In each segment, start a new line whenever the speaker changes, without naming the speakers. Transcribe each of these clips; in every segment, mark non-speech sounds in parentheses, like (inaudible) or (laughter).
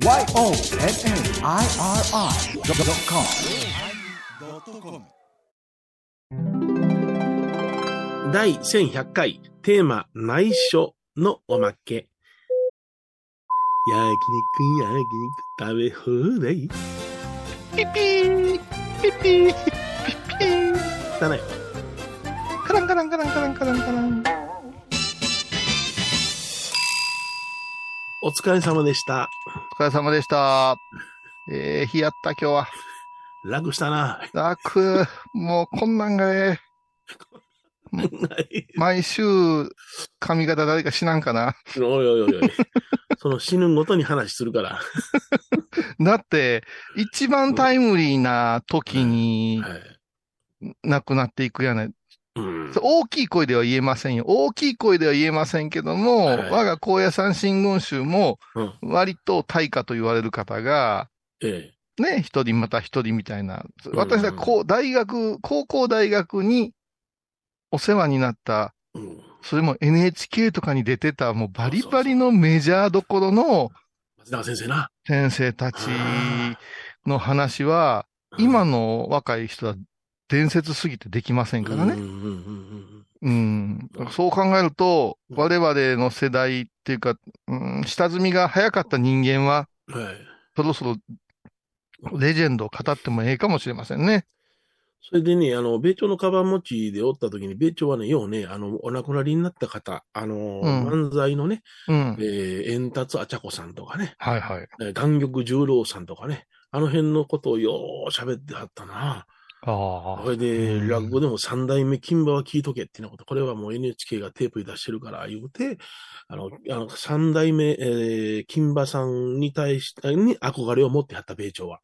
YONNIRI.com 第1100回テーマ内緒のおまけ。焼肉、焼肉、食べ放題。ピピーピピーピピーだね。カランカランカランカランカランカラン。お疲れ様でした。
お疲れ様でした。えー、日やった今日は。
楽したな。
楽。もうこんなんがええ。毎週髪型誰かしなんかな。
おいおいおいおい。その死ぬごとに話するから。
だって、一番タイムリーな時に
はい。
亡くなっていくやない。
うん。
大きい声では言えませんよ。大きい声では言えませんけども、
はい
我が高野山新言宗も
うん。
割と大家と言われる方が、
え
ね、一人また一人みたいな。
うん
私はこう、大学、高校大学にお世話になった、
え。うん。
それも NHK とかに出てた、もうバリバリのメジャーどころの
松永先生な。
先生たちの話は、今の若い人は伝説すぎてできませんからね。そう考えると、
うん
我々の世代っていうか、うん、下積みが早かった人間は、
うん。はい。
そろそろレジェンドを語ってもええかもしれませんね。
それでね、あの、米朝のカバン持ちでおった時に、米朝はね、ようね、あの、お亡くなりになった方、あの、
うん
漫才のね、
うん
え。ー、円達あちゃこさんとかね、
はいはい。
えー岩玉十郎さんとかね、あの辺のことをよう喋ってはったな。
ああ。
それで、
うん
落語でも三代目金馬は聞いとけってなこと、これはもう NHK がテープに出してるから言うて、あの、あの三代目、えー、金馬さんに対して、に憧れを持ってはった米朝は。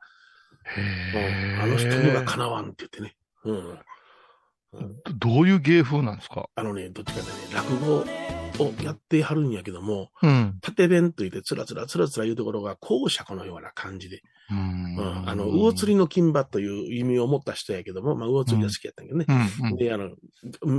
へ。
あの人にはかなわんって言ってね。うん。
どどういう芸風なんですか？
あのね、どっちかでね、落語をやってはるんやけども、
うん。
縦弁と言って、つらつらつらつら言うところが、公爵のような感じで、
う
うん
ん。
あの、魚釣りの金馬という意味を持った人やけども、まあ、魚釣りが好きやったんやけどね。
うん。うん。
で、あの、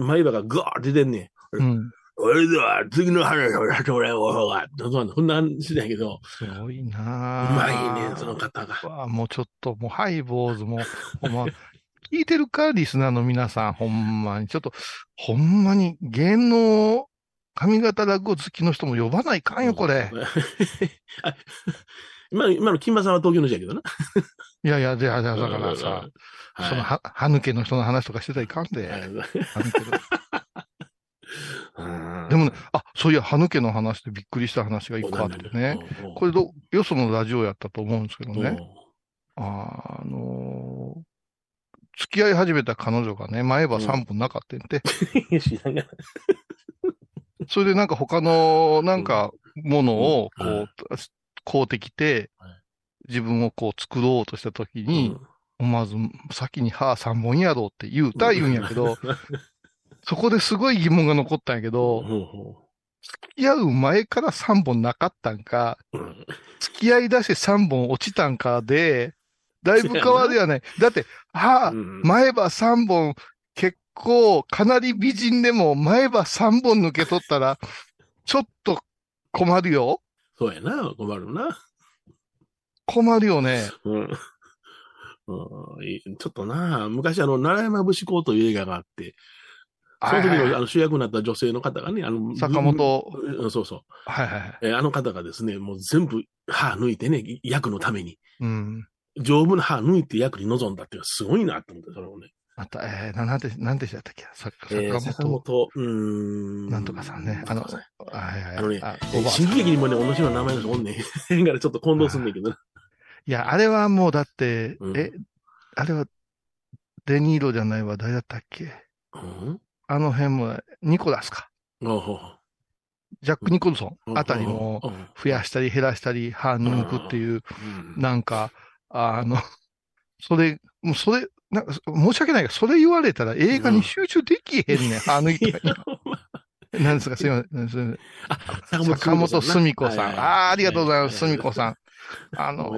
前歯がぐわーって出てんねん。
うん。
それでは、次の話をてもらおうが。そんな、話だけど、
すごいうな
ま
ぁ
いね、その方が。
もうちょっと、もうハイボーズも、ほんま、聞いてるかリスナーの皆さん、ほんまに。ちょっと、ほんまに、芸能、髪型落語好きの人も呼ばないかんよ、これ。(laughs)
あ今の、今の金馬さんは東京の人やけどな。
いやいや、で、あだからさ、
はい、
その、は、歯抜けの人の話とかしてたらいかんで。
は
でもね、あ、そういや、歯抜けの話でびっくりした話が一個あってね。。これど、よそのラジオやったと思うんですけど
うん
ね。あのー付き合い始めた彼女がね、前歯3本なかったんて。(laughs)
うん
それでなんか他の、なんか、ものを、こ
うん
う、買うてきて
はい、
自分をこう作ろうとしたときに、思わず先に歯3本やろうって言うた言うんやけど、(laughs) そこですごい疑問が残ったんやけ
うん
ど、付き合う前から3本なかったんか、
うん。
付き合い出して3本落ちたんかで、だいぶ変わるやない。だって、歯、
うん。
前歯3本、結構、かなり美人でも前歯3本抜け取ったら、ちょっと困るよ。
そうやな、困るな。
困るよね。
うんうんいちょっとな、昔あの、奈良山節子という映画があって、その時のあの主役になった女性の方がね、あの、
坂本
うんそうそう。
はいはいはい。
えーあの方がですね、もう全部歯抜いてね、役のために。
うん。
丈夫な歯抜いて役に臨んだっていうのはすごいなと思って、それをね。
また、えー、ななんて、なんてしたっけ？さ
えー
坂本、
坂本、うーん。
なんとかさんね。あの、
なんとかさん
はいはい。
あのね新喜劇にもね、同じような名前の人おんねん。だからちょっと混同すんねんけど。な。
いや、あれはもうだって、
うん。
え、あれは、デニーロじゃないわ、誰だったっけ？
うん？
あの辺も、ニコラスか。ジャック・ニコルソ
うん。
ンあたりも、
うん。
増やしたり減らしたり、歯抜くっていう、
うん。
なんか、あの、それ、もうそれ、な申し訳ないが、それ言われたら映画に集中できへんねん、歯抜いたら。なんですか、すいません。
あ
坂本澄子さん。ああ、ありがとうございます、澄子
ん。
さん。あの、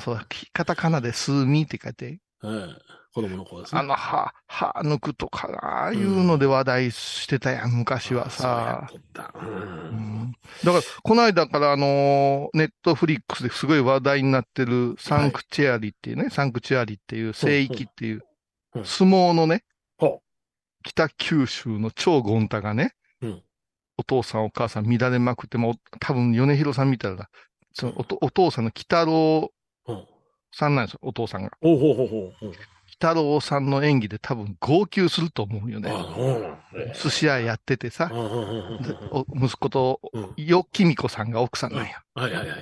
そう、カタカナでスーミーって書いて、
はい。子供の頃ですね。
あの、歯、歯抜くとか、ああいうので話題してたやん、昔はさ。
そう
ん。ん。だから、この間からあの、ネットフリックスですごい話題になってるサンクチュアリっていうね、サンクチュアリっていう聖域っていう
うん。
相撲のね、
ほ
北九州の超ゴンタがね、
うん
お父さんお母さん乱れまくって、もう多分米広さん見たら、そのおとお父さんの北郎。さんなんですよ、お父さんが。
ほうほうほうほう。うん
北郎さんの演技で多分号泣すると思うよね。寿司屋やっててさ息子と
うん
よきみこさんが奥さんなんや。
はいはいはい。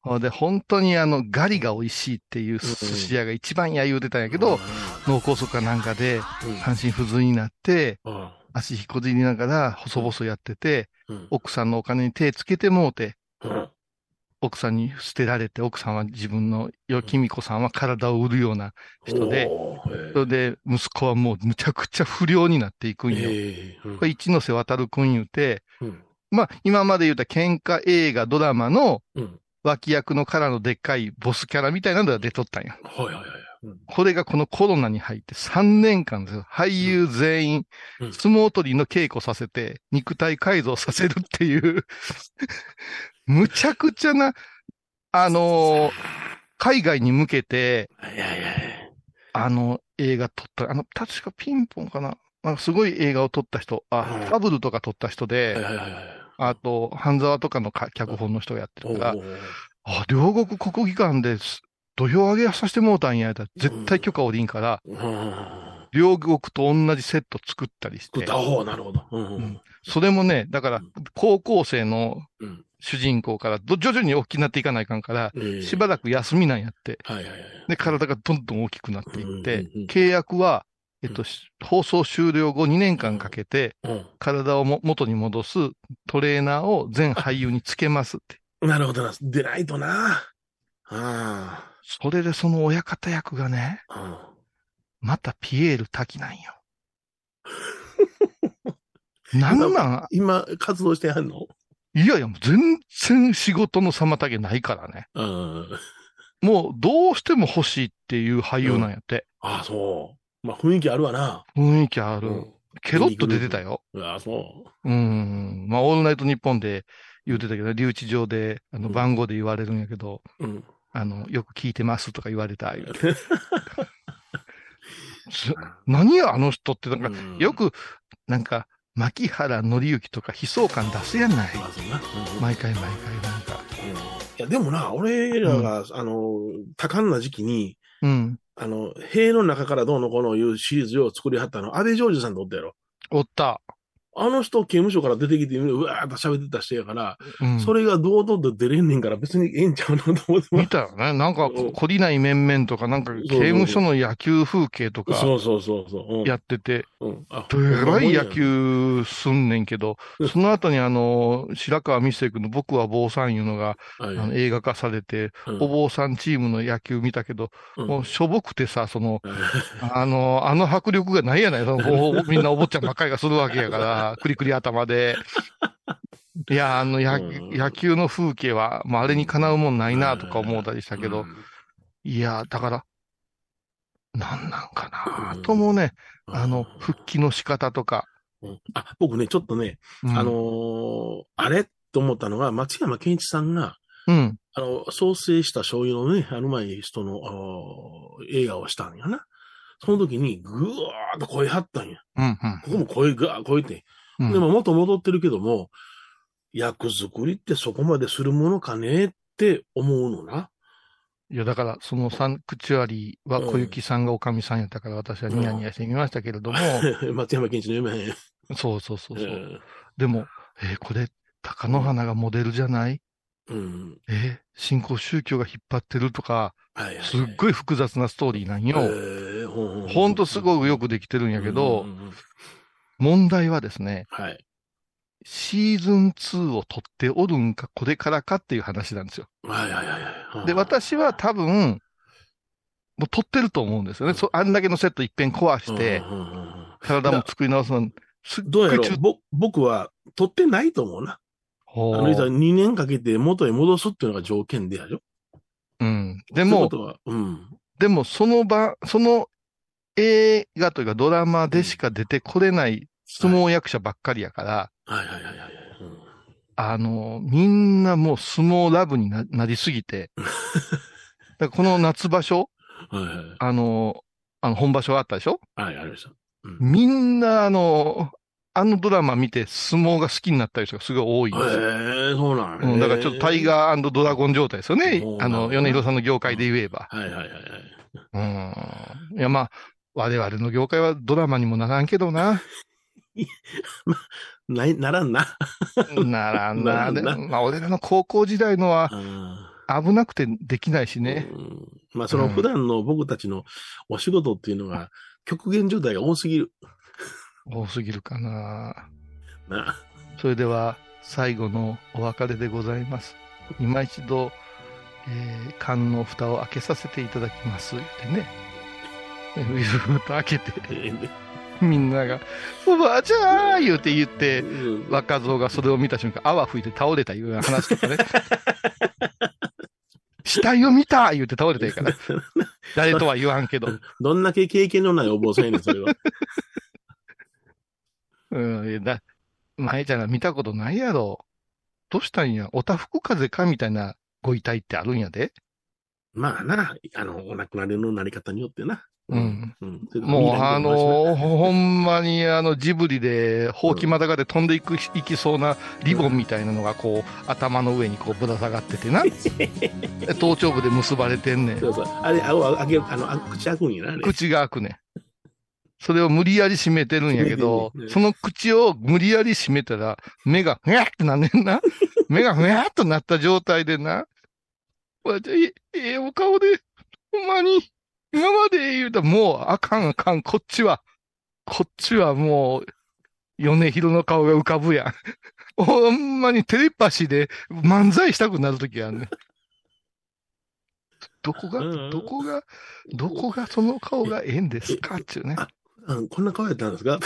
ほんで、本当にあの、ガリが美味しいっていう寿司屋が一番や言うてたんやけど、脳梗塞かなんかで
うん、
半身不随になって、
うん
足引っこずりながら細々やってて、
うん。
奥さんのお金に手つけてもうて、
うん。
奥さんに捨てられて、奥さんは自分の、よきみこさんは体を売るような人で、それで息子はもうむちゃくちゃ不良になっていくんよ。
ええうん。
これ一ノ瀬渡るくん言うて、
うん。
まあ今まで言った喧嘩映画、ドラマの
うん。
脇役のからのでっかいボスキャラみたいなのが出とったんや。
はいはいはい。うん
これがこのコロナに入って3年間ですよ。俳優全員、
うん
相撲取りの稽古させて、肉体改造させるっていう、むちゃくちゃな、あのー海外に向けて。あの、映画撮った、あの、確かピンポンかな。なんかすごい映画を撮った人、あ、
うん
ファブルとか撮った人
はい
で。あと、半沢とかのか脚本の人がやってるからあ、両国国技館です。土俵上げさせてもうたんや、やったら絶対許可下りんから、
うん
両国と同じセット作ったりして
なるほど。うんう
うんんそれもね、だから、高校生の
うん
主人公からど徐々に大きくなっていかないかんから、
ええ
しばらく休みなんやって。
はいはいはい。
で、体がどんどん大きくなっていって
うんうんうん、
契約は、えっと、し放送終了後2年間かけて、
うん
体をも元に戻すトレーナーを全俳優につけますって。
なるほどな。出ないとな。あ
それでその親方役がね、
あ。
またピエール滝なんよ。(laughs) なんなん？
今、活動してはんの？
いやいや、もう全然仕事の妨げないからね。
うん。
もうどうしても欲しいっていう俳優なんやって。
ああ、そう。まあ、雰囲気あるわな。
雰囲気ある。
うん。
ケロッと出てたよ。
ああ、そ
うん。まあ、オールナイトニッポンで言ってたけど、留置場で、あの、
うん
番号で言われるんやけど、
う。うん。
あの、よく聞いてますとか言われた。(laughs) 何や、あの人って、なんか、
うん
よく、なんか、牧原紀之とか悲壮感出すやんない。毎回毎回なんか。
うんいや、でもな、俺らが、あの、多感な時期に、
うん。
あの、塀の中からどうのこうのいうシリーズを作りはったの、安倍ジョージさんとおったやろ。
おった。
あの人、刑務所から出てきて、うわーっと喋ってた人やから、
うん。
それが堂々と出れんねんから別にええんちゃうのと思って
見たよね。なんか、
うん
懲りない面々とか、なんか、刑務所の野球風景とか
そうそうそう
やってて、
うん。あ
どえらい野。球すんねんけど
うん、
その後にあの、白川美生君の僕は坊さんいうのが、
はい
あの映画化されて、
うん
お坊さんチームの野球見たけど、
うん
もうしょぼくてさ、その、
はい
あの、あの迫力がないやない。そのおみんなお坊ちゃんばっかりがするわけやから、クリクリ頭で。(laughs) いや、あの野球の風景は、もうあれにかなうもんないなとか思ったりしたけど、
うん
いや、だから、なんなんかな
うん
ともね、あの、復帰の仕方とか。
うんあ、僕ね、ちょっとね、
うん
あのーあれと思ったのが、松山健一さんが、
うん。
あの、創生した醤油のね、あの前に人の、あのー映画をしたんやな。その時に、ぐわーっと声張ったんや。
うん。
ここも声が、声って。
うん。
でも元戻ってるけども、役作りってそこまでするものかねって思うのな。
いや、だから、そのサンクチュアリーは小雪さんがおかみさんやったから、私はニヤニヤしてみましたけれども、(laughs)
松山健一の夢へん。
そうそうそうそう。
うん
でも、えーこれ、貴乃花がモデルじゃない？
うん。
えー新興宗教が引っ張ってるとか、
はいはい。
すっごい複雑なストーリーなんよ。
えーほん
とすごくよくできてるんやけど
うん、うんうん
問題はですね、
はい。
シーズン2を撮っておるんか、これからかっていう話なんですよ。
はいはいはいはい。
で、私は多分、もう撮ってると思うんですよね。そあんだけのセット一遍壊して、
うんうんうんうん
体も作り直すの、すっ
どうやろ
ごい中
うぼ僕は取ってないと思うな。
ほ
あの人は
う
2年かけて元へ戻すっていうのが条件でやるよ。
うん。でも、
うん。
でもその場、その映画というかドラマでしか出てこれない相撲役者ばっかりやから、
はいはいはいはいはい。うん
あの、みんなもう相撲ラブにななりすぎて、(laughs) だこの夏場所、
はいはい。
あの、あの本場所あったでしょ？
はい、ありました。うん
みんなあの、あのドラマ見て相撲が好きになった人がすごい多いんですよ。
へえ、そうなん
うん、だからちょっとタイ
ー。
ガードラゴン状態ですよね。あの、米広さんの業界で言えば。
はいはいはいはい。
うん。いや、まあ、我々の業界はドラマにもならんけどな。(laughs)
ない、ならんな。
ならんな。で
ならんな
まあ、俺らの高校時代のは
あ
危なくてできないし
ー
ね。
うんまあ、その普段の僕たちのお仕事っていうのが、極限状態が多すぎる。
多すぎるかな。
な。
それでは、最後のお別れでございます。今一度、えー缶の蓋を開けさせていただきます。言ってね。えーふーっと開けて、(laughs) みんなが、おばあちゃん言うて言って、
うん
若造がそれを見た瞬間、泡吹いて倒れたいう話とかね。(laughs) 死体を見た言うて倒れたやから。(laughs) 誰とは言わんけど。
どんだけ経験のないお坊さんやねん、それは。
うん、いやだ、舞ちゃんが見たことないやろ。どうしたんや？おたふく風かみたいなご遺体ってあるんやで。
まあな、あの、お亡くなりのなり方によってな。
うん。
うん。
もう、あの
ー、
ほんまに、あの、ジブリで、ほうきまたがで飛んでいく、いきそうなリボンみたいなのが、こう、頭の上にこう、ぶら下がっててな。で (laughs) 頭頂部で結ばれてんねん。
そうそう。あれ、顎開ける、あの、あ口開くんやな。
口が開くねん。それを無理やり閉めてるんやけどその口を無理やり閉めたら、目が、ふやってなんねんな。目がふやっとなった状態でな。わじゃえええお顔で、ほんまに、今まで言うたらもう、あかんあかん、こっちは。こっちはもう、米広の顔が浮かぶやん。ほんまにテレパシーで漫才したくなるときあんねん。どこが
うん、
どこが、どこがその顔がええんですかっていうね。
うんこんな顔やったんですか？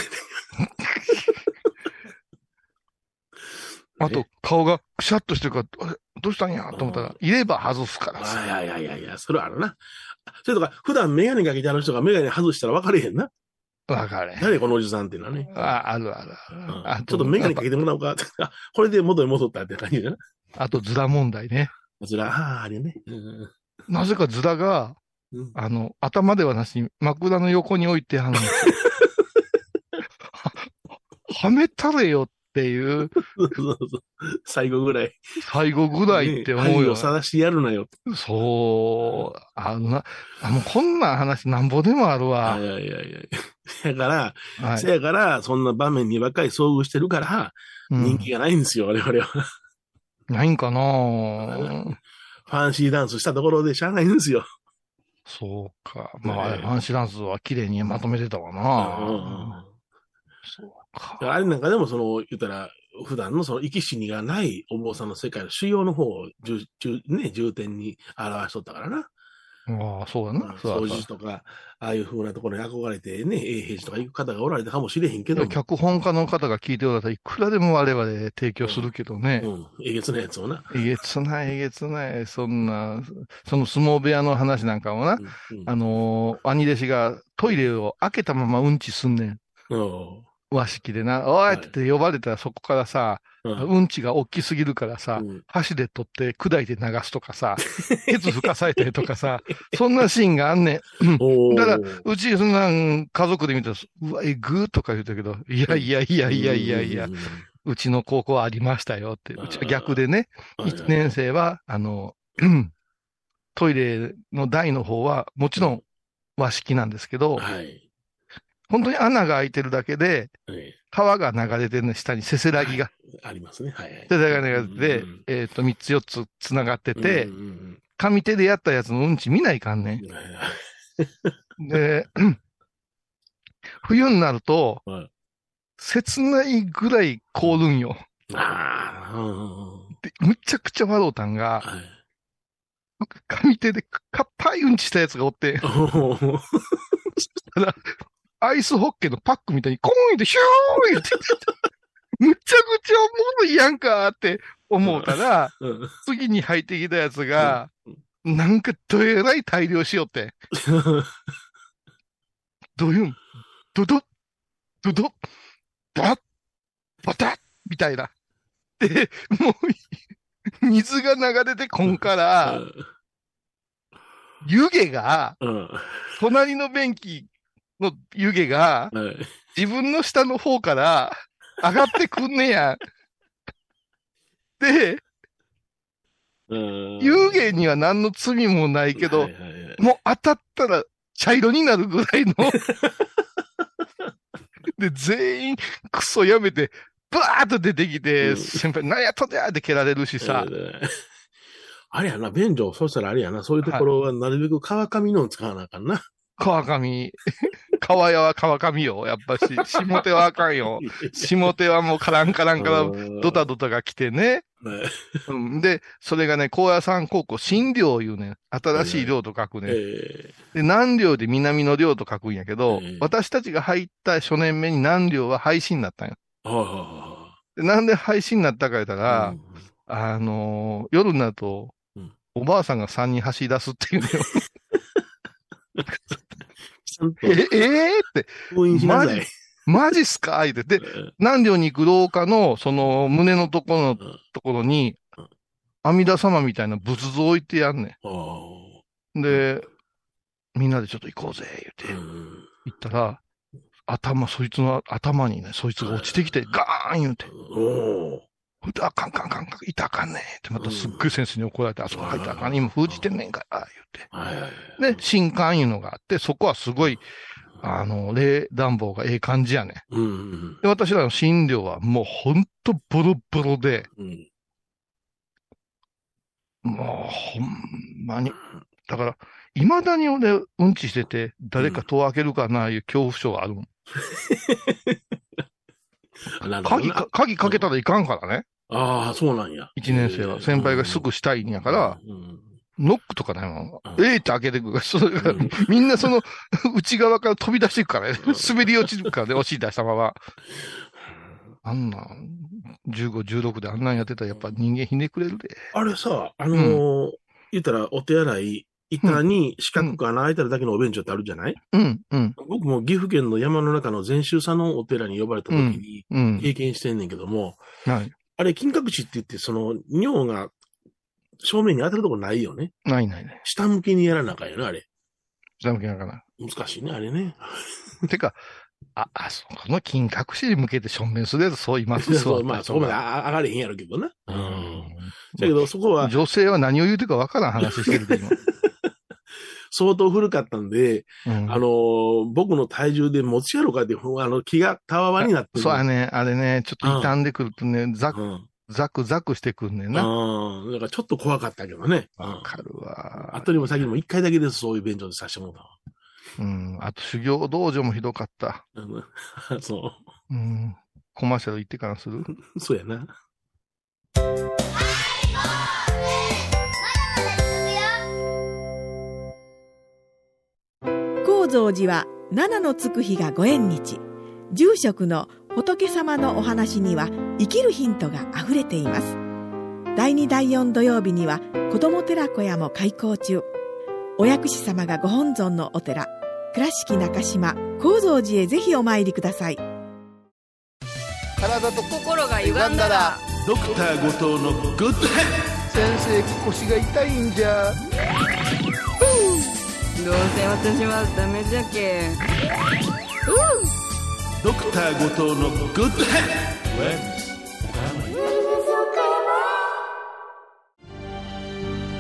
あと、顔がくしゃっとしてるから、どうしたんや？と思ったら、いれば外すからさ。
いやいやいやいや、それはあるな。それとか、普段メガネかけてある人がメガネ外したら分かれへんな。
わかれ。
誰このおじさんっていうのはね。
あ、あるあるある。
うん
あ
ちょっとメガネかけてもらおうか。あ (laughs) これで元に戻ったって感じだな。
あと、ズラ問題ね。
こちら、ああ、あれね。うん
なぜかズラが、
うん
あの、頭ではなしに、枕の横に置いて、あの、(laughs) ははめたれよっていう、
そうそうそう最後ぐらい。
最後ぐらいって思うよ
ね愛を。晒してやるなよ。
そう、あのな、あ、もうこんな話なんぼでもあるわ
い。やいやいや。だから、
はい
せやから、そんな場面にばっかり遭遇してるから、
うん
人気がないんですよ、我々は。
ないんかな
ファンシーダンスしたところでしゃあないんですよ。
そうか。まあ、
ねえ
ファンシランスは綺麗にまとめてたわ
うん
な。そうか。
あれなんかでも、その、言ったら、普段のその生き死にがないお坊さんの世界の主要の方を重、重ね、重点に表しとったからな。
ああ、そうだな。
掃
だ
除とか、ああいう風なところに憧れてね、永平寺とか行く方がおられたかもしれへんけども、
脚本家の方が聞いておられたらいくらでも我々提供するけどね。
うん、えげつなやつをな。
えげつない、えげつない、そんな、その相撲部屋の話なんかもな、
うんうん
あのー兄弟子がトイレを開けたままうんちすんねん。
うん
和式でな、おいって言って呼ばれたらそこからさ、
うん
うんちが大きすぎるからさ、
うん
箸で取って砕いて流すとかさ、(laughs) ケツ吹かされたりとかさ、そんなシーンがあんねん。(laughs) だからうち、そんなん家族で見たら、うわ、えぐーとか言うたけど、いやいやいやいやいやいや
うん、
うちの高校はありましたよって。うちは逆でね、
はい
1年生は、あの、う (clears throat) んトイレの台の方は、もちろん和式なんですけど、
はい。
本当に穴が開いてるだけで、
はい
川が流れてるの下にせせらぎが、
ありますね。はいはい。
せせらぎが流れてえっと、3つ4つ繋がってて上手でやったやつのうんち見ないかんね。(laughs) で、(clears throat) 冬になると
はい、
切ないぐらい凍るんよ。で、むちゃくちゃ笑うたんが、
はい。
上手でかっぱいうんちしたやつがおって、
お (laughs) ー (laughs)
アイスホッケーのパックみたいにコーンってヒューン言って、むちゃくちゃおもろいやんかって思うたら、
うん。
次に入ってきたやつが、なんかどえらい大量しよって。ドユン、ドド、ドド、バッ、バタッ、みたいな。で、もう、水が流れてこんから、湯気が、
うん。
隣の便器の湯気が、
はい。
自分の下の方から上がってくんねや。で、
うん
湯気には何の罪もないけど、
はいはいはい
もう当たったら茶色になるぐらいの。(laughs) で、全員クソやめて、バーッと出てきて、
うん
先輩、何やっとんだって蹴られるしさ。
うんあれやな、便所、そしたらあれやな、そういうところはなるべく川上のを使わなあかんな。
川上。川屋は川上よ、やっぱし。(laughs) 下手はあかんよ。下手はもうカランカランからドタドタが来てね。
ね
うん、で、それがね、高野山高校、新寮いうね、新しい寮と書くね。
え
で、南寮で南の寮と書くんやけど、
ええ
私たちが入った初年目に南寮は廃止になったんよ。
えはいは
でなんで廃止になったか言ったら、
い。
あのー夜になると、
うん
おばあさんが3人走り出すっていうのよ。(laughs) え、えーって、
封印しなさい。
マジっすか？言って。で、
うん
南寮に行く廊下の、その胸のところの
うん。
ところに
うん、
阿弥陀様みたいな仏像置いてやんね
あ
ん。で、みんなでちょっと行こうぜ、
あ
言って、
うん。
行ったら、頭、そいつの頭にね、そいつが落ちてきて、ガーン言うて、
おー
ほんであかんかんかんかん、いたかんねんって、またすっごい先生に怒られて、あそこ入ったらあかん、今封じてんねんから、言って。で、新刊いうのがあって、そこはすごい、あの、冷暖房がええ感じやね。
うんうん
で、私らの診療はもうほんとボロボロで、
うん。
もうほんまに。だから、未だに俺、うんちしてて、誰か戸を開けるかな、いう恐怖症があるもん。(laughs) 鍵か、鍵かけたらいかんからね。
ああ、そうなんや。
一年生は。先輩がすぐしたいんやから、
うん、
ノックとかないもん。
うん
ええって開けてくるから、
うん
みんなその、内側から飛び出していくからね。滑り落ちるからね、お尻出したまま。あんな、15、16であんなんやってたらやっぱ人間ひねくれるで。
あれさ、あのー言ったらお手洗い、板に四角く穴開いたらだけのお便所ってあるじゃない、
うん、うん、
僕も岐阜県の山の中の禅宗さんのお寺に呼ばれた時に
うん。
経験してんねんけども、
ない。
あれ金閣寺って言って、その尿が正面に当たるとこないよね？
ないないね。
下向きにやらなあかんよね、あれ。
下向きながら。
難しいね、あれね。(laughs)
てか、あ、あ、そこの金隠しに向けて正面するやつそういます
そう、まあそこまであ上がれへんやろうけどな。
う
うん。
ん。
だけどそこは
女性は何を言うてるかわからん話してるで、今。
相当古かったんで、
うん
あのー僕の体重で持ちやろうかって、あの、気がたわわになってる。
そうやね。あれね、ちょっと傷んでくるとね、ザク、
うん。
ザクザクしてくんねんな。
うん。だからちょっと怖かったけどね。
わかるわ。
後にも先にも一回だけです、そういう便所でさせてもらったわ
うん。あと修行道場もひどかった。
うん (laughs) そ
うん。コマーシャル行ってからする？
う。(laughs) そうやな。
高蔵寺は七のつく日がご縁日。住職の仏様のお話には生きるヒントがあふれています。第2第4土曜日には子ども寺小屋も開校中。お薬師様がご本尊のお寺倉敷中島・高蔵寺へぜひお参りください。
体と
心が歪んだら
ドクター後藤のグッドヘッ
先生腰が痛いんじゃ。
どうせ私はダメじゃけ
ドクター後藤のグッドヘッ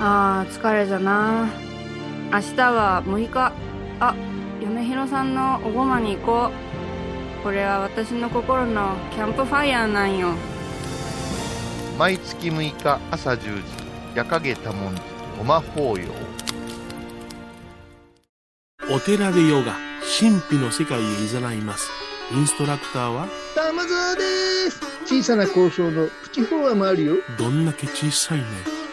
あー疲れじゃな。明日は6日。あ嫁ひろさんのおごまに行こう。これは私の心のキャンプファイヤーなんよ。
毎月6日朝10時、夜影多文字、ごま法要。
お寺でヨガ、神秘の世界へ誘います。インストラクターは、
玉沢です小さな交渉のプチフォアもあるよ
どんだけ小さいね。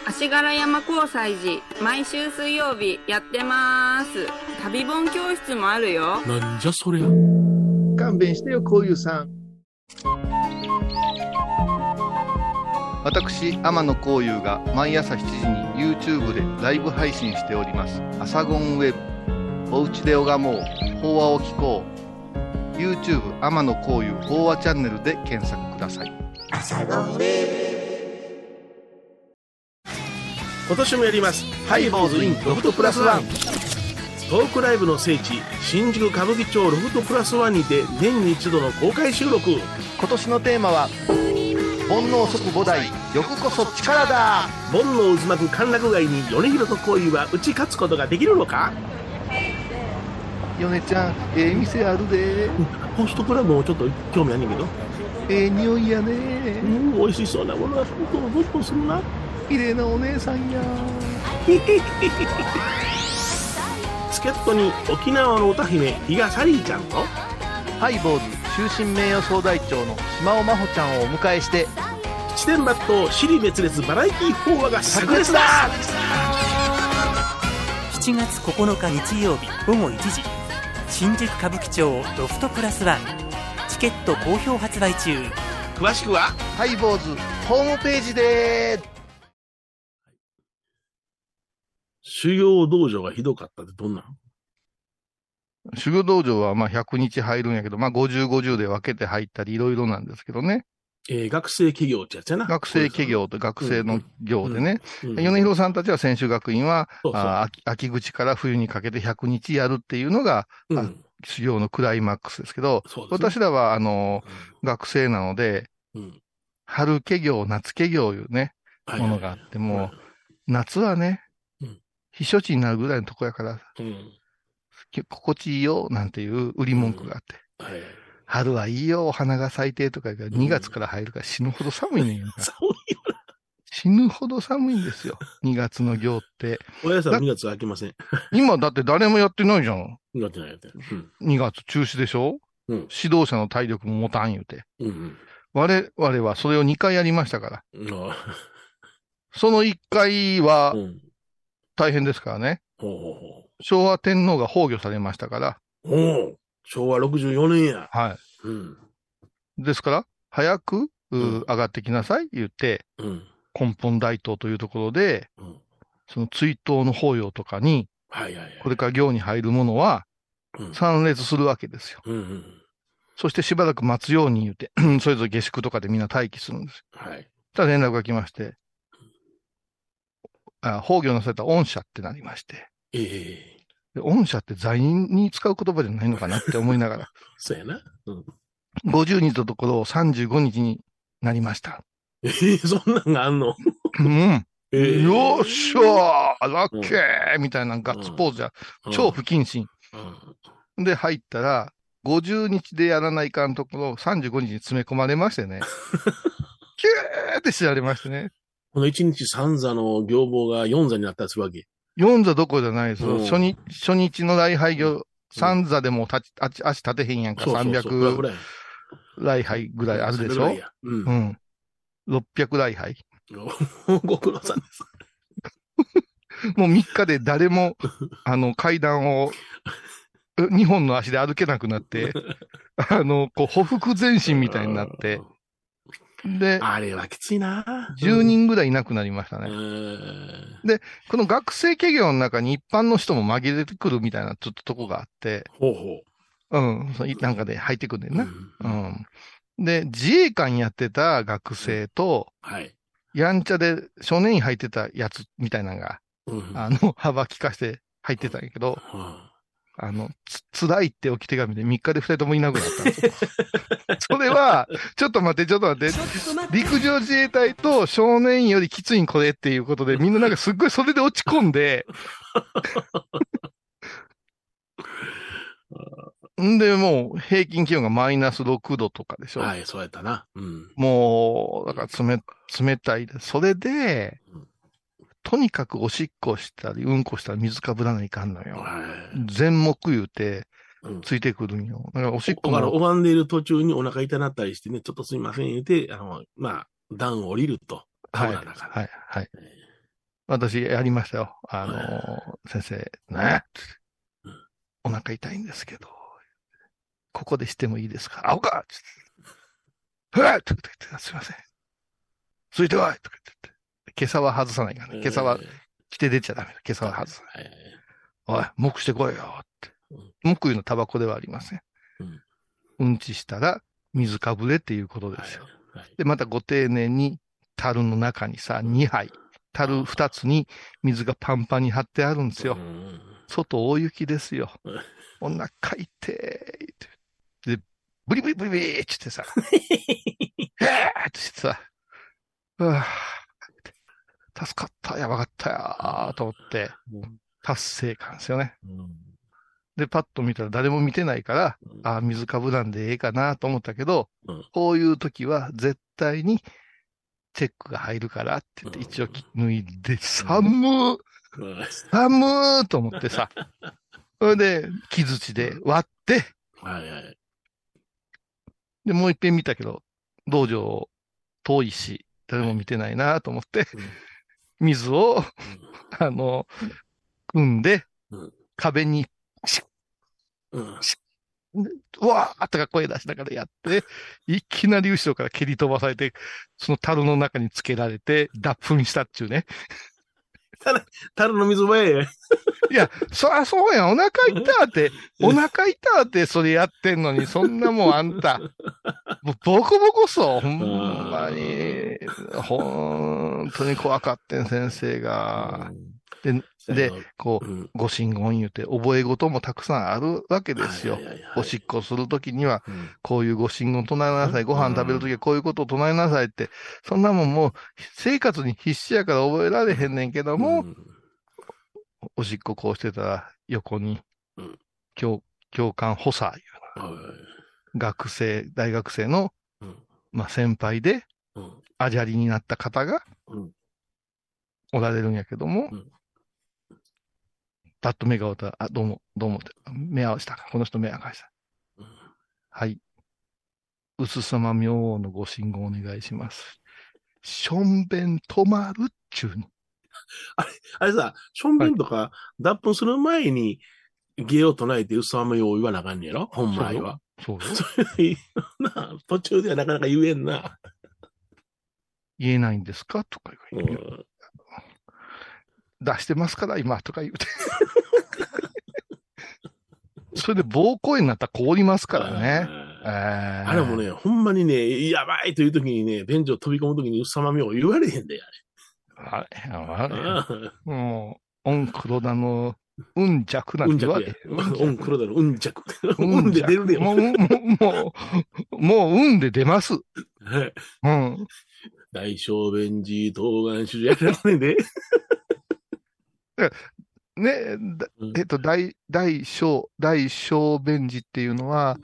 足柄山交際時毎週水曜日やってます旅本教室もあるよ
なんじゃそりゃ。
勘弁してよこういうさん
私、天野幸雄が毎朝7時に YouTube でライブ配信しております。アサゴンウェブ。おうちで拝もう。法話を聞こう。YouTube 天野幸雄法話チャンネルで検索ください。
今年もやります。ハイボーズインロフトプラスワン。トークライブの聖地新宿歌舞伎町ロフトプラスワンにて年に一度の公開収録。
今年のテーマは煩悩即五代欲こそ力だ。
煩悩渦巻く歓楽街に米広と恋は打ち勝つことができるのか？
米ちゃんええ店あるで。
ホストクラブもちょっと興味あんねんけど。
ええ匂いや
う
ね
ん美味しそうなものはどんどんどんするな。
綺麗なお姉さんや。(laughs)
助っ人に沖縄の歌姫比嘉サリーちゃんと。
ハイボーズ終身名誉総代長の島尾真帆ちゃんをお迎えして。
七点抜刀尻滅裂バラエティ法話が炸裂だ。
7月9日日曜日午後1時新宿歌舞伎町ロフトプラスワンチケット好評発売中。
詳しくは
ハイボーズホームページで
修行道場がひどかったってどんなん？
修行道場はまあ100日入るんやけど、まあ50、50で分けて入ったりいろいろなんですけどね。
えー学生企業ってやつやな。
学生企業と学生の業でね。
うん。
米広さんたちは専修学院は、
そうそう
あ秋秋口から冬にかけて100日やるっていうのが
うん
修行のクライマックスですけど、
ね
私らはあの、学生なので、
うんうん
春家業、夏家業いうね、
はい
ものがあって、もう、夏はね
うん、
避暑地になるぐらいのとこやから、
うん。
き心地いいよ、なんていう売り文句があって。
はい。
春はいいよ、お花が咲いてとか言うから、2月から入るから死ぬほど寒いねんやんか。(laughs)
寒いよ
死ぬほど寒いんですよ。2月の行って。
おやさん2月開けません。
今だって誰もやってないじゃん。
なってないやって。うん。
2月中止でしょ？
うん。
指導者の体力も持たん言うて。
うん
我々はそれを2回やりましたから。
うん。あ
その1回は。大変ですからね。
ほうほうほ
昭和天皇が崩御されましたから。
昭和64年や。
は
うん。
い。ですから、早く、う
うん
上がってきなさい言って、
うん。
根本大東というところで、
うん。
その追悼の法要とかに、
はいはいはい。
これから行に入るものは
うん。
参列するわけですよ。
うんうん。
そしてしばらく待つように言うて、(clears throat) それぞれ下宿とかでみんな待機するんです。
はい。
たら連絡が来まして、あ崩御なされた御社ってなりまして、
ええ
で御社って罪人に使う言葉じゃないのかなって思いながら、(laughs)
そうやな。うん。
50日のところを35日になりました。
ええそんなんがあんの？
うん。
ええ
よっしゃーラッキーみたいなガッツポーズや、超不謹慎。
うん
で、入ったら、50日でやらないかんところ、35日に詰め込まれましてね。(laughs) キューって知られましてね。
この一日三座の行房が四座になったりするわけ。
4座どころじゃないですよ。
うん
初日、初日の礼拝業、3座でも立ち、あち足立てへんやんか。
そうそうそう。ふらふ
300
らや
礼拝ぐらいあるでしょ
うん
う。ん。600礼拝。
ご苦労さんです。(laughs)
もう3日で誰も、(laughs) あの、階段を、2本の足で歩けなくなって、(laughs) あの、こう、匍匐前進みたいになって、で、
あれはきついな
10人ぐらいいなくなりました
う
ね。
ん。
この学生企業の中に一般の人も紛れてくるみたいなちょっととこがあって、
ほうほ
うういなんかで入ってくんねん
う。
な。うん。で、自衛官やってた学生と、
はい。
やんちゃで少年院入ってたやつみたいなのが、
うん
あの、幅利かして入ってたんやけど、
は
あの、つ、辛いって置き手紙で3日で2人ともいなくなったんですよ。(laughs) それは、ちょっと待って、ちょっと待って、陸上自衛隊と少年院よりきついんこれっていうことで、みんななんかすっごいそれで落ち込んで、(laughs) んで、もう平均気温がマイナス6度とかでしょ。
はい、そうやったな。うん。
もう、だから冷、冷たいで。それで
うん、
とにかくおしっこしたり、うんこしたら水かぶらないかんのよ。
はい。
全目言うて、
うん。
ついてくるんよ。だからおしっこ
だから、
も、
拝んでいる途中にお腹痛なったりしてね、ちょっとすいません言うて、あの、まあ、段を降りると。
はい。はい、はい。
え
私やりましたよ。あの、先生、ね
うん
お腹痛いんですけど、ここでしてもいいですか青かつって。はいとか言って、すいません。ついてこいとか言って。今朝は外さないからね。今朝は
え
着て出ちゃダメだ。今朝は外さない。
はい
おい、目してこいよって
うん。
目いうのはタバコではありません。
うん
うんちしたら水かぶれっていうことですよ。
はい。
で、またご丁寧に樽の中にさ、2杯、樽2つに水がパンパンに張ってあるんですよ
う。ん
外大雪ですよ
うん。
お腹痛いって。で、ブリブリブリブリってってさ、(laughs) へーってしてさ、うわぁ助かった、やばかったやーと思って、達成感ですよね。
うん。
で、パッと見たら誰も見てないから、
うん。
ああ、水かぶらんでええかなと思ったけど、
うん。
こういう時は絶対にチェックが入るからって言って
うん。
一応脱いで、寒ー
うん。
寒ーと思ってさ、(laughs) それで、木槌で割って、
はいはい。
で、もう一遍見たけど、道場遠いし、誰も見てないなと思って、水を、あの、組んで
うん、
壁に、
うん。
うわーってか声出しながらやって、いきなり後ろから蹴り飛ばされて、その樽の中につけられて、脱粉したっちゅうね。
樽の水場へ。
いや、そらそうやん、お腹痛って、お腹痛ってそれやってんのに、そんなもんあんた、もうボコボコそう、ほんまに、ほんとに怖かってん、先生が。で、で、こう、
うん、
ご神言言うて、覚え事もたくさんあるわけですよ。
はい。はいはいはい。
おしっこするときには、
うん。
こういうご神言唱えなさい。
うん。
ご飯食べるときはこういうことを唱えなさいって。そんなもんもう、生活に必死やから覚えられへんねんけども、
うん。
おしっここうしてたら、横に
うん、
教、教官補佐いう
はい。
学生、大学生の、
うん。
まあ先輩で、
うん
あじゃりになった方が
うん
おられるんやけども、
うん
パッと目が合ったら、あ、どうも、どうもって、目合わせた。この人目合わせた。
うん
はい。薄さま明王のご信号お願いします。しょんべん止まるっちゅうに。
あれさ、しょんべんとか脱粉する前に芸を唱えてうさまよう言わなあかんねやろ？本来は。
そうよ。
そ (laughs) れなあ途中ではなかなか言えんな。
言えないんですか？とか
う
言う、
ん
出してますから、今、とか言うて。(laughs) それで膀胱炎になったら凍りますからね。えー
あれもね、ほんまにね、やばいという時にね、便所飛び込む時にうさまみを言われへんで、
あれ、あ
あ
れ、
れ。
もう、オンクロダの、うん弱なん
うん
て言わ。れうん
うん、黒だろ、うん弱。
う
うんで出るで。
もう、もう、もう、もう、うんで出ます。
はい
うん。
大小便寺、東岸主やらね。
ね、えっと、大、大小、大小便寺っていうのは、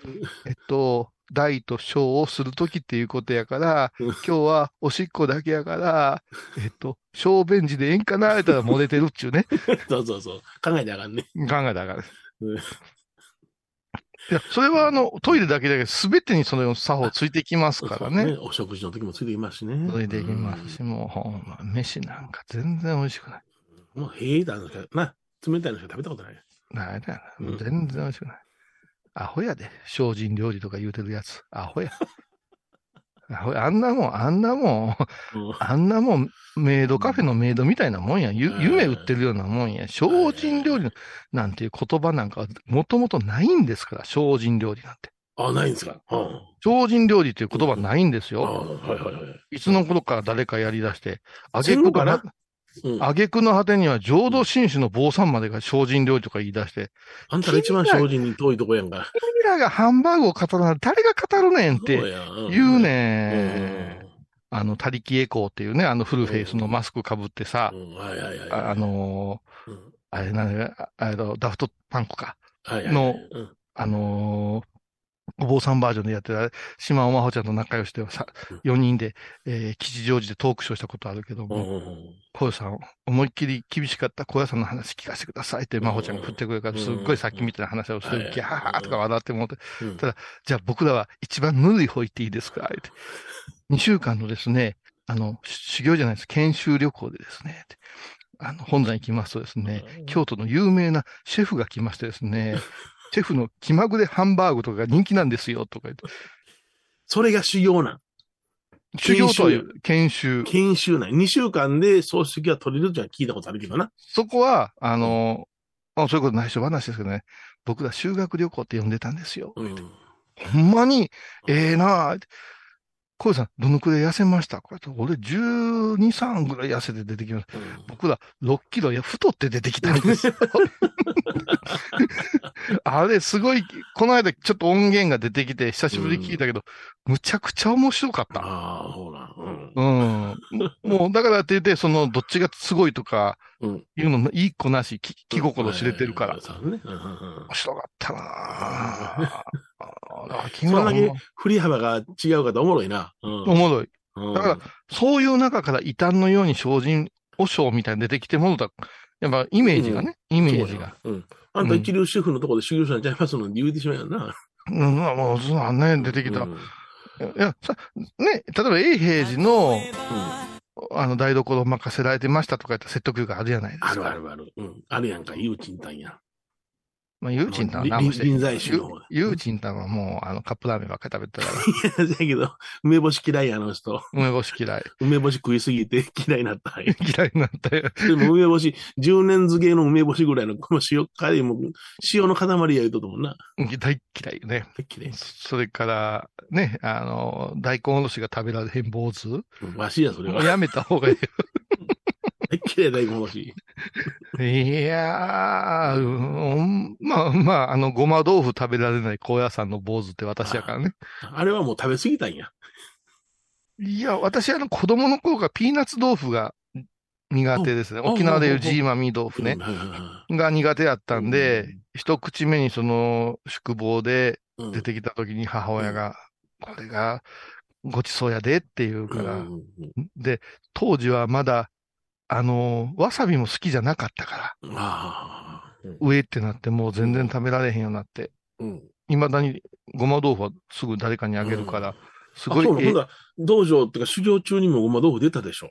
えっと、大と小をするときっていうことやから、
うん
今日はおしっこだけやから、えっと、小便寺でええんかな言ったら漏れてるっちゅうね。(laughs)
そうそうそう。考えてあかんね。
考えたらあかん。
うん
いや、それはあの、トイレだけだけど、すべてにその作法ついてきますからね。
お食事の時もついてきますしね。
ついてきますし、もうほんま、飯なんか全然美味しくない。
うん。もう、へえだのしか、な、冷たいのしか食べたことない。
ないだよな
うん
全然美味しくない。アホやで。精進料理とか言うてるやつ。アホや。あんなもん、あんなもん、
うん
あんなもん、メイドカフェのメイドみたいなもんや。ゆ
うん
夢売ってるようなもんや。精進料理なんていう言葉なんかもともとないんですから、精進料理なんて。
あ、ないんですか？うん。
精進料理っていう言葉ないんです
あ
よ。
はいはいはい。
いつの頃から誰かやり出して、あげ
戦後かな
くの果
うん。
あげくの果てには浄土真宗の坊さんまでが精進料理とか言い出して、
あんたが一番精進に遠いとこやんか。
君らがハンバーグを語るなら誰が語るねんって言う
う
ねん。あの、他力エコーっていうね、あのフルフェイスのマスク被ってさ。ああの
うん、
ーあれなんだああの、ダフトパンクか。の
うん
あのーお坊さんバージョンでやってた、島尾真帆ちゃんと仲良しでさ
うん、
4人で、えー吉祥寺でトークショーしたことあるけど
うん
も、小屋さん、思いっきり厳しかった小屋さんの話聞かせてくださいって、真帆ちゃんが振ってくれるから、すっごいさっきみたいな話をして
うん。
る、ギャーとか笑ってもって、
うん。
ただじゃあ僕らは一番ぬるい方行っていいですか？って。2週間のですね、あの、修行じゃないです。研修旅行でですね、あの、本山行きますとですね、京都の有名なシェフが来ましてですね、シェフの気まぐれハンバーグとかが人気なんですよ、とか言って。
それが修行なん。
修行とはいう、研修。
研修なん。2週間で葬式が取れるってのは聞いたことあるけどな。
そこは、あの、あ、そういうこと内緒話ですけどね、僕ら修学旅行って呼んでたんですよ。
うん。
ほんまに、ええなあ小遊さん、どのくらい痩せました？こうやって俺12、3ぐらい痩せて出てきました。僕ら6キロ、いや、太って出てきたんですよ。(laughs) あれ、すごい、この間ちょっと音源が出てきて、久しぶりに聞いたけど、むちゃくちゃ面白かった。
ああ、ほら。うん。
うん。もう、だからって言って、その、どっちがすごいとか、
うん。
いうの、いい子なし、気気心知れてるから。面白かったなぁ。ああ、
そんだけ振り幅が違うからおもろいな。うん
おもろい。
うん
だから、そういう中から異端のように精進、和尚みたいに出てきてものだ。やっぱイメージがね、イメージが。
うん。あんた一流シェフのところで修行者にちゃいますのに言うてしまうやんな。
うん、もう、そんなんね、出てきた。
うん
いや、さ、ね、例えば永平寺の、あの、台所を任せられてましたとか言ったら説得力あるじゃないですか。
あるあるある。うん。あるやんか、ゆうちんたんや。
まあ、ゆうちんたんは何もして
臨臨済宗の方
ゆゆうちんたんはもう、あの、カップラーメンばっかり食べてたから、
いや、だけど、梅干し嫌いや、あの人。
梅干し嫌い。
梅干し食いすぎて嫌いになった。
嫌いになったよ。
でも梅干し、10年漬けの梅干しぐらいの、この塩、カレーも、塩の塊や言うとったもんな。
大嫌いよね。
嫌い。
それから、ね、あの、大根おろしが食べられへん坊主。
うんわしや、それは。
やめた方がいい。
嫌い大根おろし。
いやー、うんまあまあ、あの、ごま豆腐食べられない高野山の坊主って私やからね。
あれはもう食べ過ぎたんや。
いや、私あの子供の頃からピーナッツ豆腐が苦手ですね。
あ
沖縄でいう
あ
ジーマミー豆腐ねが苦手だったん
う
で
ん、
一口目にその宿坊で出てきた時に母親が、これがごちそうやでって言うから、
うんうん
で、当時はまだ、あの、わさびも好きじゃなかったから、
うんああ。うん
上ってなってもう全然食べられへんようになって、
うん。
未だにごま豆腐はすぐ誰かにあげるから、すご
あ、そうほんだら道場っていうか修行中にもごま豆腐出たでしょ。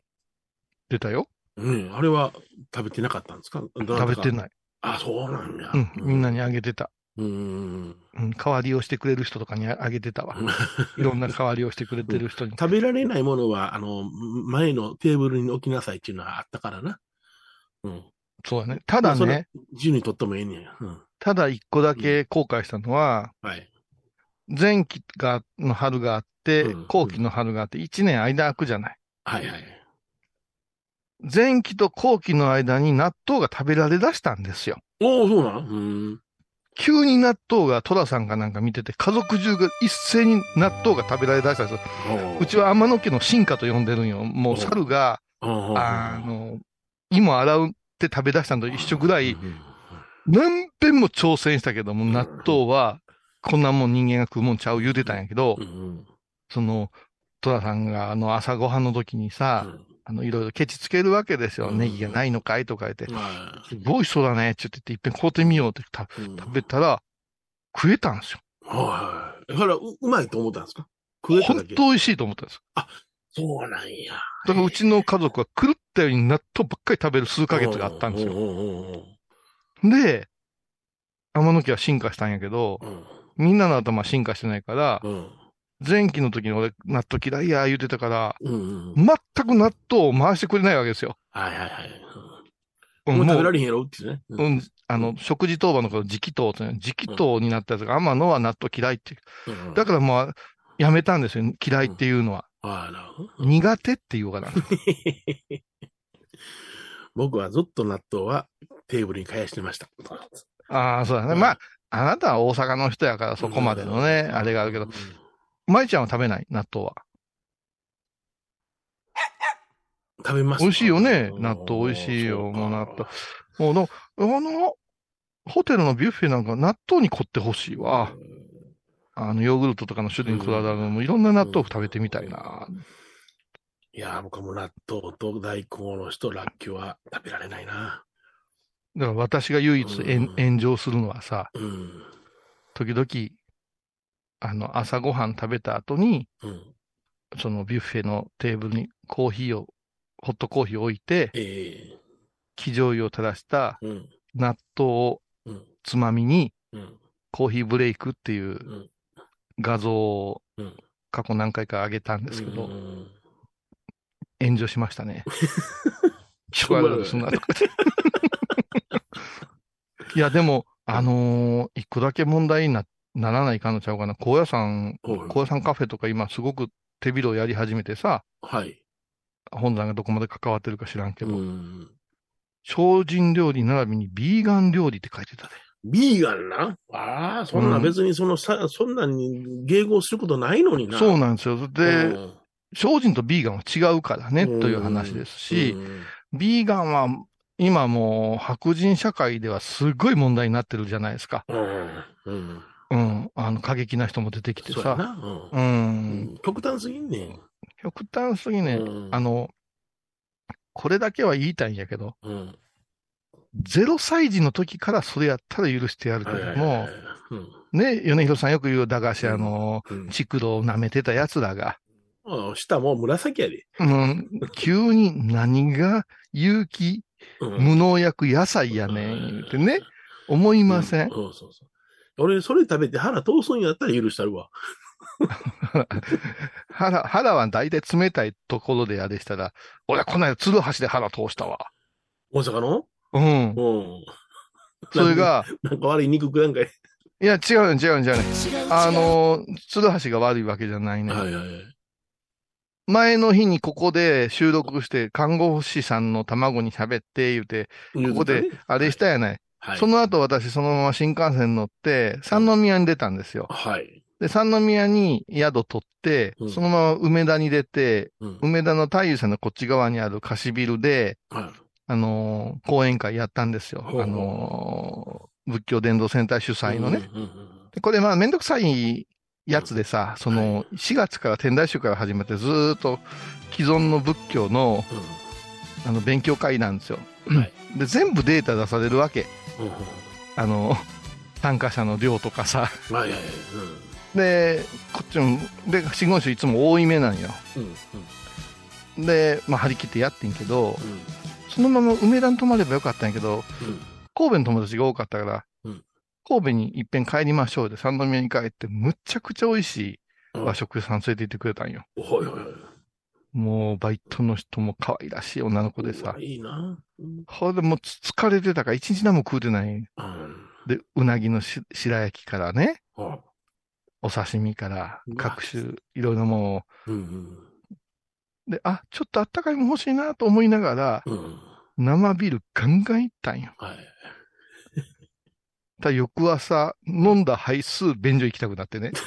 出たよ。
うん。あれは食べてなかったんですか？い。
食べてない。
あ、そうなんや。
うん、みんなにあげてた。
うん。うん。
うん、(laughs) 代わりをしてくれる人とかにああげてたわ。いろんな代わりをしてくれてる人に。
食べられないものは、あの、前のテーブルに置きなさいっていうのはあったからな。うん。
そうだね。ただ
それ
ね、
自由にとってもええねや。うん。
ただ一個だけ後悔したのは、
はい。
前期が、の春があって
うん、
後期の春があって、一年間空くじゃない。
はいはい。
前期と後期の間に納豆が食べられだしたんですよ。
おお、そうなのうん。
急に納豆がトラさんかなんか見てて、家族中が一斉に納豆が食べられだしたんですよ。うちは天野家の進化と呼んでるんよ。もう猿が、あの、芋洗うって食べ出したのと一緒ぐらい、何遍も挑戦したけども、納豆は、こんなもん人間が食うもんちゃう言うてたんやけど
う、ん。
その、トラさんがあの朝ごはんの時にさ、あの、いろいろケチつけるわけですよ。
うん
ネギがないのかいとか言って、
は
すごいそうだねって言って、いっぺん買うてみようってた
い。うん
食べたら、食えたんですよ。
はい。それはううまいと思ったんですか？食えただけ。
本当美味しいと思ったんです。
そうなんや。
だからうちの家族は狂ったように納豆ばっかり食べる数ヶ月があったんですよ。で、天野家は進化したんやけど、
うん
みんなの頭は進化してないから、
うん
前期の時に俺納豆嫌いや言うてたから、
うんうん。
全く納豆を回してくれないわけですよ。
はいはいはい。
う
うんんもう食べら
う
れへんやろってね。う
うん、あの、食事当番のこと、直当ってね、直当になったやつが、天野は納豆嫌いって。
うん
だからもう、やめたんですよ。嫌いっていうのは。
はい、なるほど。
苦手っていうかな。(laughs)
僕はずっと納豆はテーブルに返してました。
ああ、そうだね。まあ、あなたは大阪の人やからそこまでのね、あれがあるけど、舞ちゃんは食べない？納豆は。
食べます
美味しいよね。納豆美味しいよ。もう納豆。もうの、あの、ホテルのビュッフェなんか納豆に凝ってほしいわ。あの、ヨーグルトとかの種類に比べたら、もういろんな納豆腐食べてみたいな。
いやー、僕はもう納豆と大根おろしとらっきょうは食べられないな。
だから私が唯一炎上するのはさ、
うん。
時々、あの、朝ごはん食べた後に、
うん。
そのビュッフェのテーブルにコーヒーを、ホットコーヒーを置いて、
え
生醤油を垂らした。納豆を
うん。
つまみに、
うん。
コーヒーブレイクっていうん画像を
うん
過去何回か上げたんですけど、
うん
炎上しましたね。(laughs) 聞こえるすんなとかって。(laughs) いや、でも、あのー一個だけ問題にな、ならないかんのちゃうかな。高野山、
はい
高野山カフェとか今すごく手広やり始めてさ、
はい。
本山がどこまで関わってるか知らんけど、
うん。
精進料理並びにビーガン料理って書いてたで。
ビーガンな？ああ、そんな
うん
別にそのさ、そんなに迎合することないのにな。
そうなんですよ。で、
うん
精進とビーガンは違うからね、という話ですし、
うん
ビーガンは今もう白人社会ではすごい問題になってるじゃないですか。
うん。うん。
うん。あの、過激な人も出てきてさ。
そうやな。
う。
うんん。極端すぎんねん。
極端すぎね、
うん
あの、これだけは言いたいんやけど、
うん。
0歳児の時からそれやったら許してやるけども、ね、米広さんよく言う駄菓子屋の、
うん。
チクロを舐めてた奴らが、
うん。下もう紫やで。
うん、急に何が有機
うん
無農薬野菜やねん、言うてね、思いません？
う。そうそうそう。俺、それ食べて腹通すんやったら許したるわ。(laughs)
腹、腹は大体冷たいところでやでしたら、俺はこの間、鶴橋で腹通したわ。
大阪の？
うん。
うん。
それが、
なんか悪い肉食らんかい？
いや、違うね、違うね、違うね。あの、鶴橋が悪いわけじゃないね。
はいはいはい。
前の日にここで収録して、看護師さんの卵に喋って言うて、ここであれしたやない。
はい。
その後私そのまま新幹線乗って、三宮に出たんですよ。
はい。
で、三宮に宿取って
う、ん
そのまま梅田に出て、
うん。
梅田の太夫さんのこっち側にある貸しビルで、
はい。
あのー講演会やったんですよ。
ほうほう
あのー仏教伝道センター主催のね。
うんうんうん
でこれまあめんどくさいやつでさ、その4月から天台宗から始めてずーっと既存の仏教のあの勉強会なんですよ。
うん。はい。
で、全部データ出されるわけ。
うんうん
あの、参加者の量とかさ。
はいはいはい。
で、こっちも、で、真言宗いつも多いめなんよ。
うん。うん。
で、まあ張り切ってやってんけど、
うん。
そのまま梅田に泊まればよかったんやけど、
うん。
神戸の友達が多かったから、
うん
神戸に一遍帰りましょうで、三宮に帰って、むっちゃくちゃ美味しい
うん。
和食屋さん連れて行ってくれたんよ。
はいはいはい。
もう、バイトの人も可愛らしい女の子でさ。
いいな。うん。
ほんでもうつ疲れてたから一日何も食うてない。
うん。
で、うなぎのし白焼きからね、
あ
お刺身から各種いろいろものを
うん
で、あ、ちょっとあったかいもん欲しいなと思いながら、
うん。うん。
生ビールガンガンいったんよ。
はい。
ただ翌朝、飲んだ杯数、便所行きたくなってね。(laughs)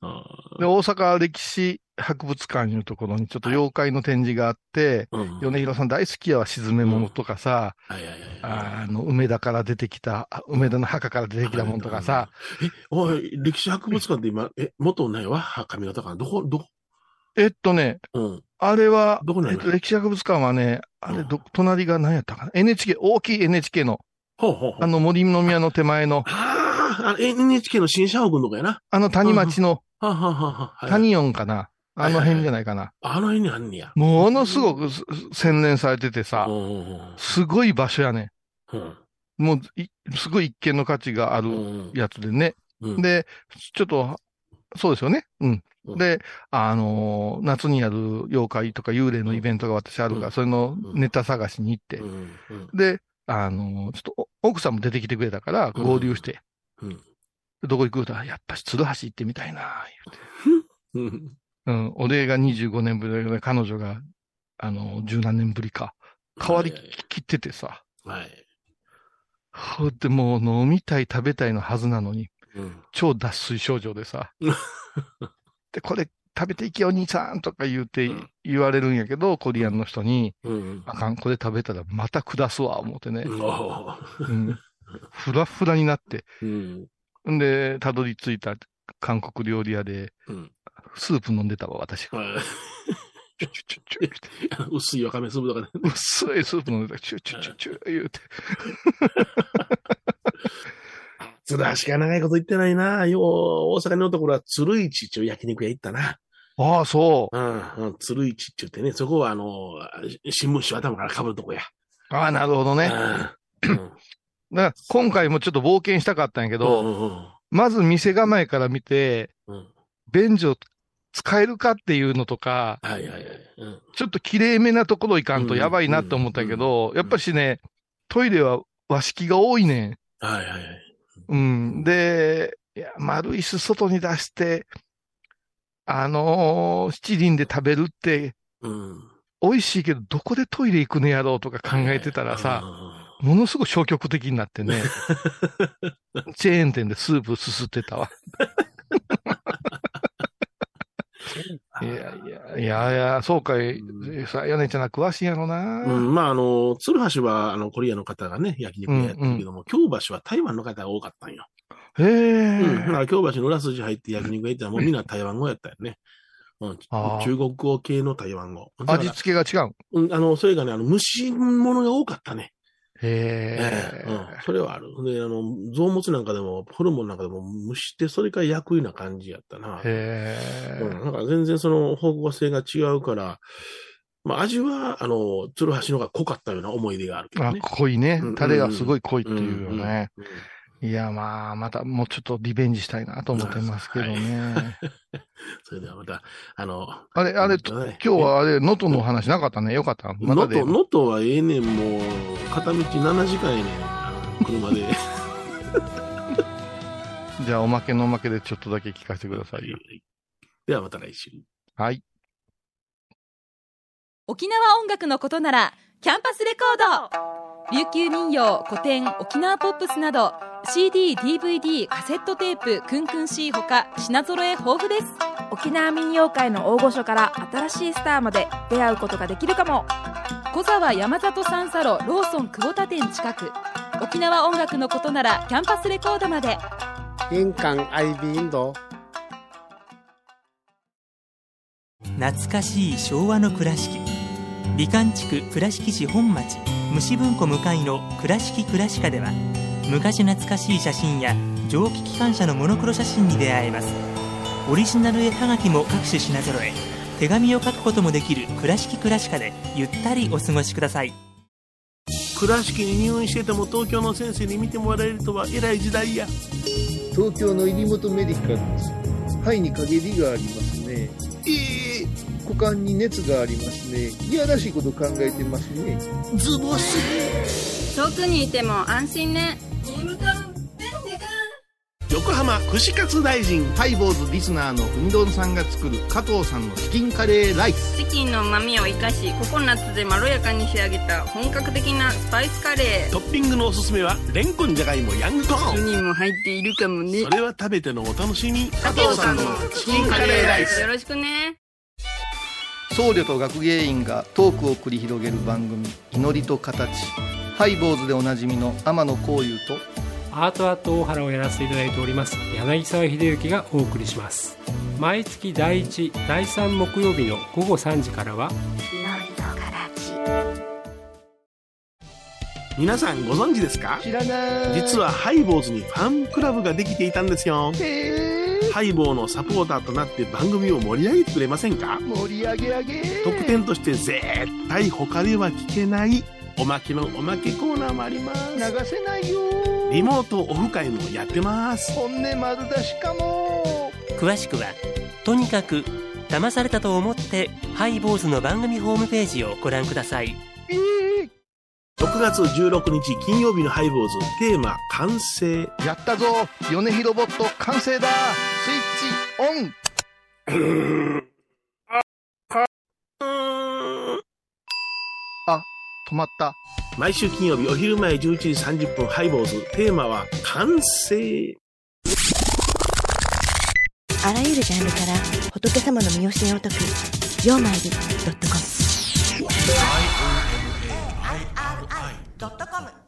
あ
で、大阪歴史博物館いうところにちょっと妖怪の展示があって、
あ。うん。
米広さん大好きやわ、沈め物とかさ、
はいはいはい。
あの、梅田から出てきた、あ梅田の墓から出てきたもんとかさ、
え、おい、歴史博物館って今、え、元ないわ？髪型かな？どこ、どこ？
えっとね、
うん。
あれは、
どこ
えっと、歴史博物館はね、あれ、ど、隣が何やったかな ?NHK、大きい NHK の、
ほうほうほう。
あの森の宮の手前の、
ああ、あ NHK の新社屋のとこやな。
あの谷町の、
はあ、はあはあは
谷音かなあの辺じゃないかな。
あの辺にあんねや。
ものすごくす洗練されててさ
う、ん。
すごい場所やね。
うん。
もう、いすごい一見の価値があ
う
る
ん。
やつでね。
うん、
で、ちょっと、そうですよね。うん。
うん
で、あのー夏にやる妖怪とか幽霊のイベントが私あるから、
うん
それのネタ探しに行って。で、あのーちょっとお奥さんも出てきてくれたから、
うん
合流して、
うん。
どこ行く？と、やっぱし鶴橋行ってみたいな、言うて。
うん。
うん、俺が25年ぶりで、彼女が、あの、十何年ぶりか、変わりきっててさ、
はい。
ほんでもう飲みたい食べたいのはずなのに、
うん。
超脱水症状でさ
うん。(laughs)
で、これ食べていけよ、兄さんとか言うて
うん
言われるんやけど、コリアンの人に、
うん。
あかん、これ食べたらまた下すわ、思ってね。
お
うん。ふらふらになって。
うん。
んで、たどり着いた韓国料理屋で、
うん。
スープ飲んでたわ、私が。
薄いわかめスープとかね。
薄いスープ飲んでた。チュチュチュチュ言うて。
鶴橋が長いこと言ってないな。よう、大阪におった頃は鶴市っていう焼肉屋行ったな。
ああ、そう。
うん、うん、鶴市って言ってね、そこはあの、新聞紙を頭から被るとこや。
ああ、なるほどね。
うん。
だから今回もちょっと冒険したかったんやけど、
うんうん
まず店構えから見て、
うん。
便所使えるかっていうのとか、
はいはいはい。うん。
ちょっと綺麗めなところ行かんとやばいなって思ったけど、
うん
やっぱしね、トイレは和式が多いねん。
はいはいはい。
うん。で、いや、丸椅子外に出して、あのー七輪で食べるって、
うん。
美味しいけど、どこでトイレ行くねやろうとか考えてたらさ、ものすごく消極的になってね、(laughs) チェーン店でスープすすってたわ。いやいや、いやいや、そうかい、さ、やねちゃんな詳しいんやろな。
うん、まあ、あの、鶴橋は、あの、コリアの方がね、焼肉屋やってるけども、京橋は台湾の方が多かったんよ。
へえ、
うん。だから京橋の裏筋入って焼肉屋行ったら、もうみんな台湾語やったよね。うん、中国語系の台湾語。
味付けが違う。
うん、あの、それがね、あの、蒸し物が多かったね。
へ
ええ
え、
うん、それはある。で、あの、臓物なんかでも、ホルモンなんかでも蒸して、それから焼くような感じやったな。
へ
うん、
え、
だから全然その方向性が違うから、まあ味は、あの、鶴橋の方が濃かったような思い出があるけど
あ
ね。、
濃いね
うん。
タレがすごい濃いって
うん
いうよね。
うんうん
いや、まあ、またもうちょっとリベンジしたいなと思ってますけどね。(laughs)
それではまた、あの、
あれ、あれ、今日はあれ、能登のお話なかったね。よかった。ま
能
だで
登、。能登はええねん、もう、片道7時間やねん、車で。(laughs)
じゃあ、おまけのおまけでちょっとだけ聞かせてくださいよ。
ではまた来週。
はい。
沖縄音楽のことならキャンパスレコード琉球民謡古典沖縄ポップスなど CD、DVD、カセットテープクンクン C ほか品揃え豊富です。
沖縄民謡界の大御所から新しいスターまで出会うことができるかも。
小沢山里三佐路ローソン久保田店近く。沖縄音楽のことならキャンパスレコードまで。
印港 IB 印度
懐かしい昭和の倉敷。美観地区倉敷市本町虫文庫向かいの「倉敷倉歯科」では昔懐かしい写真や蒸気機関車のモノクロ写真に出会えます。オリジナル絵はがきも各種品揃え手紙を書くこともできる「倉敷倉歯科」でゆったりお過ごしください。
倉敷に入院してても東京の先生に見てもらえるとは偉い時代や。
東京の入本メディカルです。肺に陰りがありますね。
ええ
股間に熱がありますねいやらしいこと考えてますね
ズボス。
遠くにいても安心ね
横浜串カツ大臣。
ハイボーズリスナーのうみどんさんが作る加藤さんのチキンカレーライス。
チキンの旨味を生かしココナッツでまろやかに仕上げた本格的なスパイスカレー
トッピングのおすすめは、レンコンじゃがいもヤングコーン。
にも入っているかもね
それは食べてのお楽しみ。
加藤さんのチキンカレーライスよろしくね
僧侶と学芸員がトークを繰り広げる番組「祈りと形」ハイボーズでおなじみの天野幸雄と
アートアート大原をやらせていただいております柳沢秀幸がお送りします。毎月第1第3木曜日の午後3時からは
皆さんご存知ですか？
知らない。
実はハイボーズにファンクラブができていたんですよ。
へー
ハイボーのサポーターとなって番組を盛り上げてくれませんか？
盛り上げ上げ。
特典として絶対他では聞けないおまけのおまけコーナーもあります。
流せないよ。
リモートオフ会もやってます。
本音丸出しかも。
詳しくはとにかく騙されたと思ってハイボーズの番組ホームページをご覧ください。
えー
6月16日金曜日のハイボーズテーマ完成。
やったぞ。米広ボット完成だオン。
うーん
止まった。
毎週金曜日お昼前11時30分ハイボーズ。テーマは完成。
あらゆるジャンルから仏様の身教えを解く「曜マイルドットコム」
ドットコム